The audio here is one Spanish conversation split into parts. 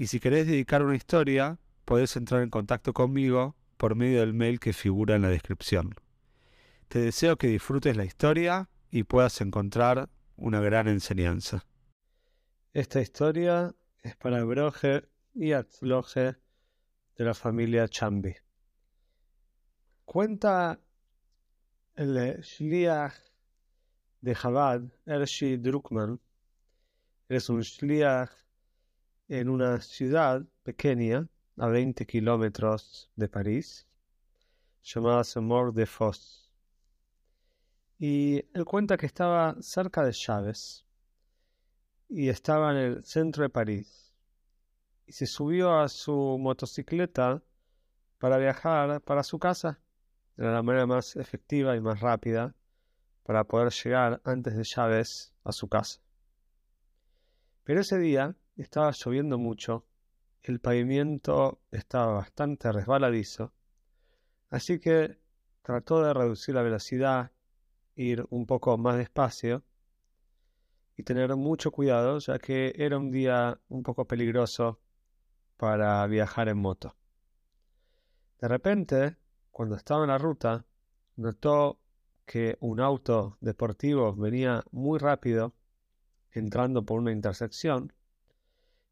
y si querés dedicar una historia, podés entrar en contacto conmigo por medio del mail que figura en la descripción. Te deseo que disfrutes la historia y puedas encontrar una gran enseñanza. Esta historia es para Broje y Atzloje de la familia Chambi. Cuenta el Shliach de Chabad, Ershi Druckmann. Es un Shliach en una ciudad pequeña a 20 kilómetros de París, llamada Semor de Fos. Y él cuenta que estaba cerca de Chávez y estaba en el centro de París. Y se subió a su motocicleta para viajar para su casa. de la manera más efectiva y más rápida para poder llegar antes de Chávez a su casa. Pero ese día estaba lloviendo mucho, el pavimento estaba bastante resbaladizo, así que trató de reducir la velocidad, ir un poco más despacio y tener mucho cuidado, ya que era un día un poco peligroso para viajar en moto. De repente, cuando estaba en la ruta, notó que un auto deportivo venía muy rápido entrando por una intersección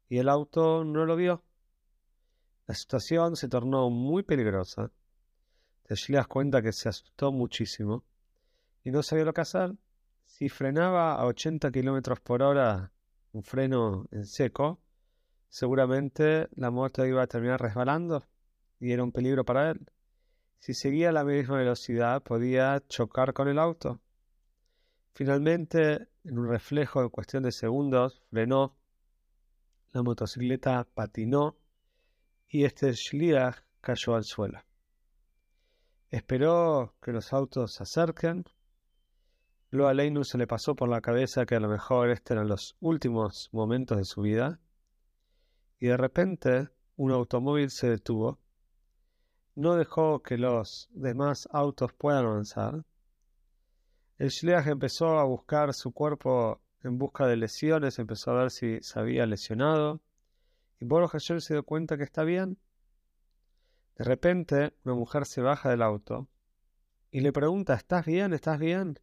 y el auto no lo vio. La situación se tornó muy peligrosa. Te das cuenta que se asustó muchísimo y no sabía lo que hacer. Si frenaba a 80 kilómetros por hora, un freno en seco, seguramente la moto iba a terminar resbalando y era un peligro para él. Si seguía a la misma velocidad, podía chocar con el auto. Finalmente, en un reflejo de cuestión de segundos, frenó la motocicleta patinó y este Shliach cayó al suelo. Esperó que los autos se acerquen. Luego a Leinu se le pasó por la cabeza que a lo mejor estos eran los últimos momentos de su vida. Y de repente un automóvil se detuvo. No dejó que los demás autos puedan avanzar. El Shliach empezó a buscar su cuerpo en busca de lesiones, empezó a ver si se había lesionado. Y Boros Hashem se dio cuenta que está bien. De repente, una mujer se baja del auto y le pregunta: ¿Estás bien? ¿Estás bien?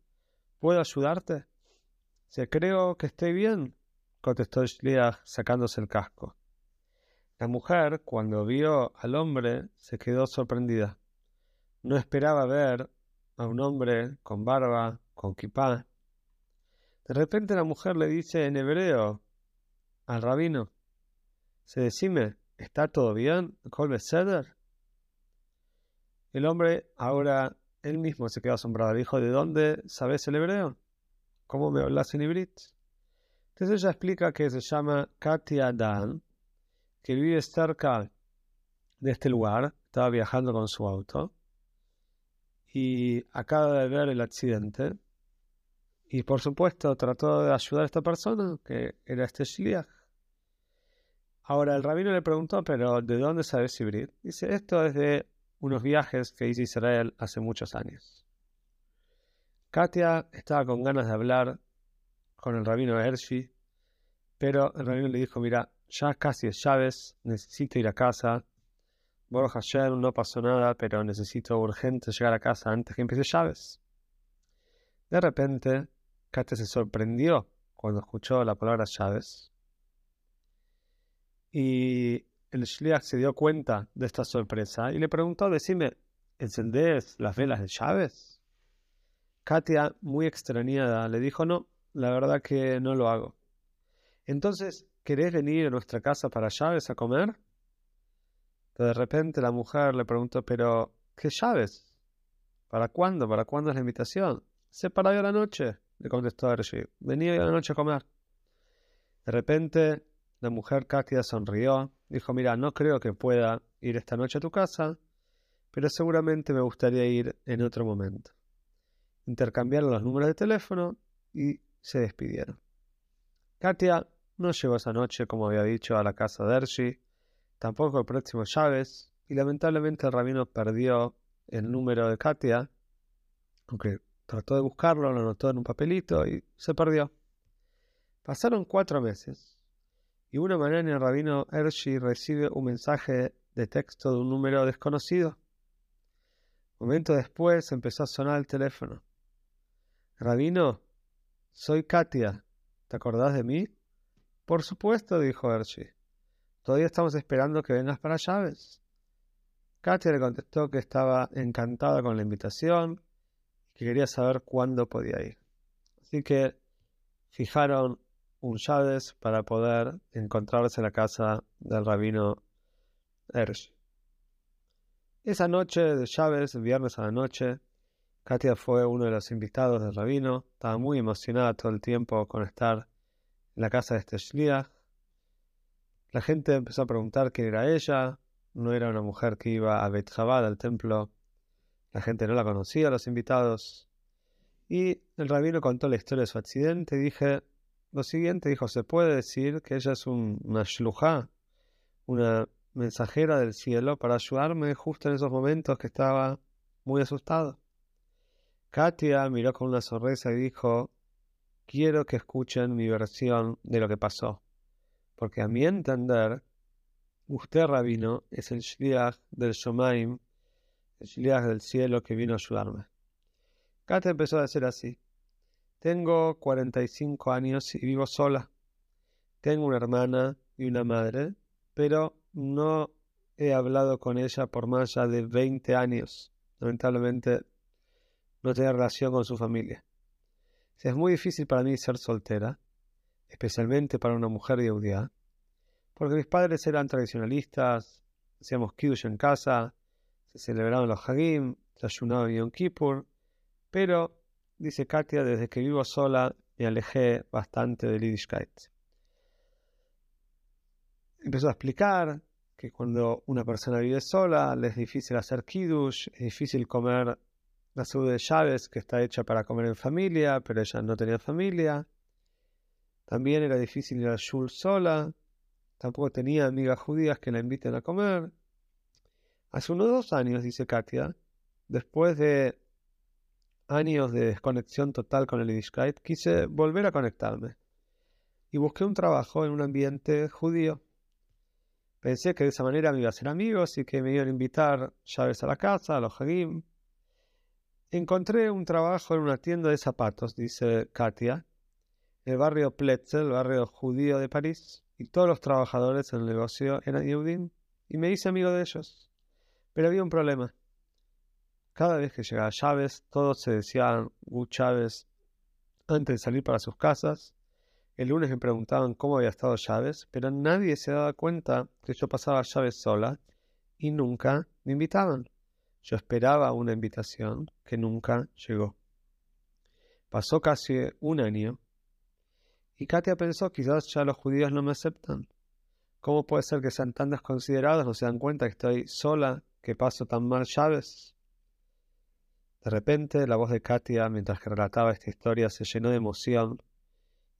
¿Puedo ayudarte? Se creo que estoy bien, contestó Shliach sacándose el casco. La mujer, cuando vio al hombre, se quedó sorprendida. No esperaba ver a un hombre con barba, con kipá, de repente la mujer le dice en hebreo al rabino, se decime, ¿está todo bien? ¿Colbe Seder? El hombre ahora él mismo se quedó asombrado. Le dijo, ¿de dónde sabes el hebreo? ¿Cómo me hablas en hibrit? Entonces ella explica que se llama Katia Dan, que vive cerca de este lugar, estaba viajando con su auto y acaba de ver el accidente y por supuesto trató de ayudar a esta persona, que era este Shliach. Ahora el rabino le preguntó, pero ¿de dónde sabes hibrid? Dice, esto es de unos viajes que hizo Israel hace muchos años. Katia estaba con ganas de hablar con el rabino Hershey, pero el rabino le dijo, mira, ya casi es llaves, necesito ir a casa. Bueno, ayer no pasó nada, pero necesito urgente llegar a casa antes que empiece llaves. De repente, Katia se sorprendió cuando escuchó la palabra llaves. Y el Shliach se dio cuenta de esta sorpresa y le preguntó, decime, ¿encendés las velas de llaves? Katia, muy extrañada, le dijo, no, la verdad que no lo hago. Entonces, ¿querés venir a nuestra casa para llaves a comer? de repente la mujer le preguntó, pero, ¿qué llaves? ¿Para cuándo? ¿Para cuándo es la invitación? Se paró la noche le contestó Hershey. Venía hoy a la noche a comer. De repente, la mujer Katia sonrió dijo, mira, no creo que pueda ir esta noche a tu casa, pero seguramente me gustaría ir en otro momento. Intercambiaron los números de teléfono y se despidieron. Katia no llegó esa noche, como había dicho, a la casa de Hershey, tampoco el próximo Chávez, y lamentablemente el rabino perdió el número de Katia, aunque trató de buscarlo, lo anotó en un papelito y se perdió. Pasaron cuatro meses y una mañana el rabino Hershey recibe un mensaje de texto de un número desconocido. Momento después empezó a sonar el teléfono. Rabino, soy Katia. ¿Te acordás de mí? Por supuesto, dijo Hershey. Todavía estamos esperando que vengas para llaves. Katia le contestó que estaba encantada con la invitación que quería saber cuándo podía ir. Así que fijaron un llaves para poder encontrarse en la casa del rabino Hershey. Esa noche de llaves, viernes a la noche, Katia fue uno de los invitados del rabino. Estaba muy emocionada todo el tiempo con estar en la casa de este. La gente empezó a preguntar quién era ella. No era una mujer que iba a Beit Chabad, al templo. La gente no la conocía, los invitados. Y el rabino contó la historia de su accidente dije lo siguiente. Dijo, se puede decir que ella es una shluja, una mensajera del cielo para ayudarme justo en esos momentos que estaba muy asustado. Katia miró con una sonrisa y dijo, quiero que escuchen mi versión de lo que pasó, porque a mi entender, usted, rabino, es el shliach del Shomaim, shliach del cielo que vino a ayudarme. Katia empezó a decir así, tengo 45 años y vivo sola. Tengo una hermana y una madre, pero no he hablado con ella por más de 20 años. Lamentablemente no tenía relación con su familia. Es muy difícil para mí ser soltera, especialmente para una mujer judía, porque mis padres eran tradicionalistas, hacíamos kiddush en casa, se celebraban los hagim, se ayunaba en Yom Kippur, pero, dice Katia, desde que vivo sola me alejé bastante del Yiddishkeit. Empezó a explicar que cuando una persona vive sola le es difícil hacer kiddush, es difícil comer la salud de llaves que está hecha para comer en familia, pero ella no tenía familia. También era difícil ir a Shul sola. Tampoco tenía amigas judías que la inviten a comer. Hace unos dos años, dice Katia, después de años de desconexión total con el Yiddishkeit, quise volver a conectarme. Y busqué un trabajo en un ambiente judío. Pensé que de esa manera me iba a hacer amigos y que me iban a invitar llaves a la casa, a los hagim. Encontré un trabajo en una tienda de zapatos, dice Katia, en el barrio Pletzel, el barrio judío de París, y todos los trabajadores en el negocio eran Yehudim, y me hice amigo de ellos. Pero había un problema. Cada vez que llegaba Chávez, todos se decían Gu Chávez antes de salir para sus casas. El lunes me preguntaban cómo había estado Chávez, pero nadie se daba cuenta que yo pasaba Chávez sola y nunca me invitaban. Yo esperaba una invitación que nunca llegó. Pasó casi un año y Katia pensó quizás ya los judíos no me aceptan. ¿Cómo puede ser que sean tan desconsiderados, no se dan cuenta que estoy sola, que paso tan mal llaves? De repente la voz de Katia, mientras que relataba esta historia, se llenó de emoción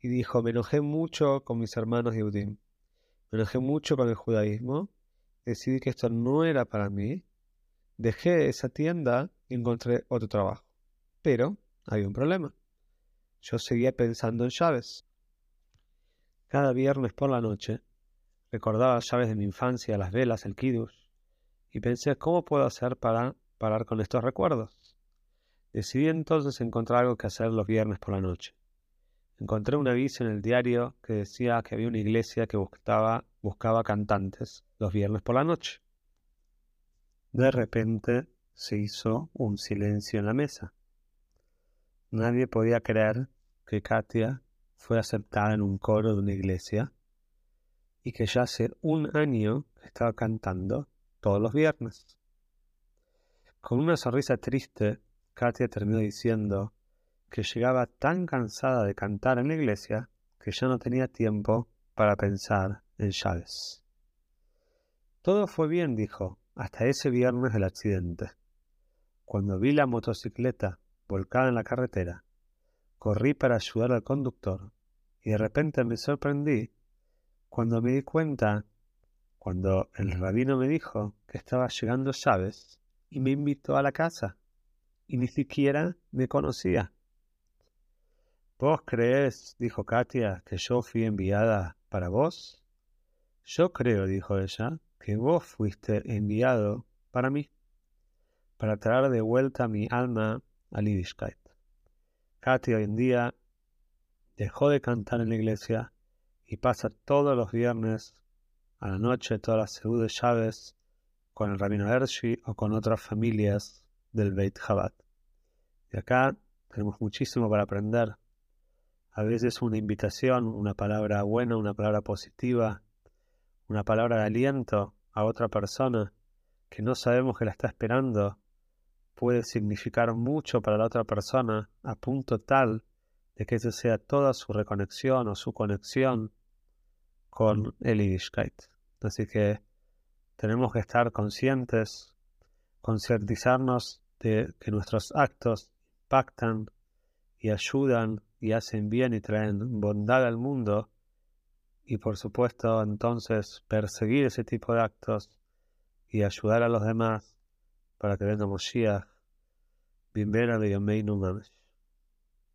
y dijo, me enojé mucho con mis hermanos Yehudim, me enojé mucho con el judaísmo, decidí que esto no era para mí Dejé esa tienda y encontré otro trabajo. Pero hay un problema. Yo seguía pensando en llaves. Cada viernes por la noche recordaba llaves de mi infancia, las velas, el kiddush, y pensé cómo puedo hacer para parar con estos recuerdos. Decidí entonces encontrar algo que hacer los viernes por la noche. Encontré un aviso en el diario que decía que había una iglesia que buscaba, buscaba cantantes los viernes por la noche. De repente se hizo un silencio en la mesa. Nadie podía creer que Katia fue aceptada en un coro de una iglesia y que ya hace un año estaba cantando todos los viernes. Con una sonrisa triste, Katia terminó diciendo que llegaba tan cansada de cantar en la iglesia que ya no tenía tiempo para pensar en llaves. Todo fue bien, dijo, hasta ese viernes del accidente. Cuando vi la motocicleta volcada en la carretera, corrí para ayudar al conductor y de repente me sorprendí cuando me di cuenta, cuando el rabino me dijo que estaba llegando Chávez y me invitó a la casa y ni siquiera me conocía. ¿Vos crees, dijo Katia, que yo fui enviada para vos? Yo creo, dijo ella, que vos fuiste enviado para mí, para traer de vuelta mi alma a Yiddishkeit. Katia hoy en día dejó de cantar en la iglesia y pasa todos los viernes a la noche todas las según de llaves con el rabino Hershey o con otras familias del Beit Chabad. Y acá tenemos muchísimo para aprender. A veces una invitación, una palabra buena, una palabra positiva, una palabra de aliento a otra persona que no sabemos que la está esperando, puede significar mucho para la otra persona a punto tal de que esa sea toda su reconexión o su conexión con el Yiddishkeit. Así que tenemos que estar conscientes, concientizarnos de que nuestros actos impactan y ayudan y hacen bien y traen bondad al mundo y por supuesto entonces perseguir ese tipo de actos y ayudar a los demás para que venga Moshiach, Bimbera de Yomeinu Mamesh.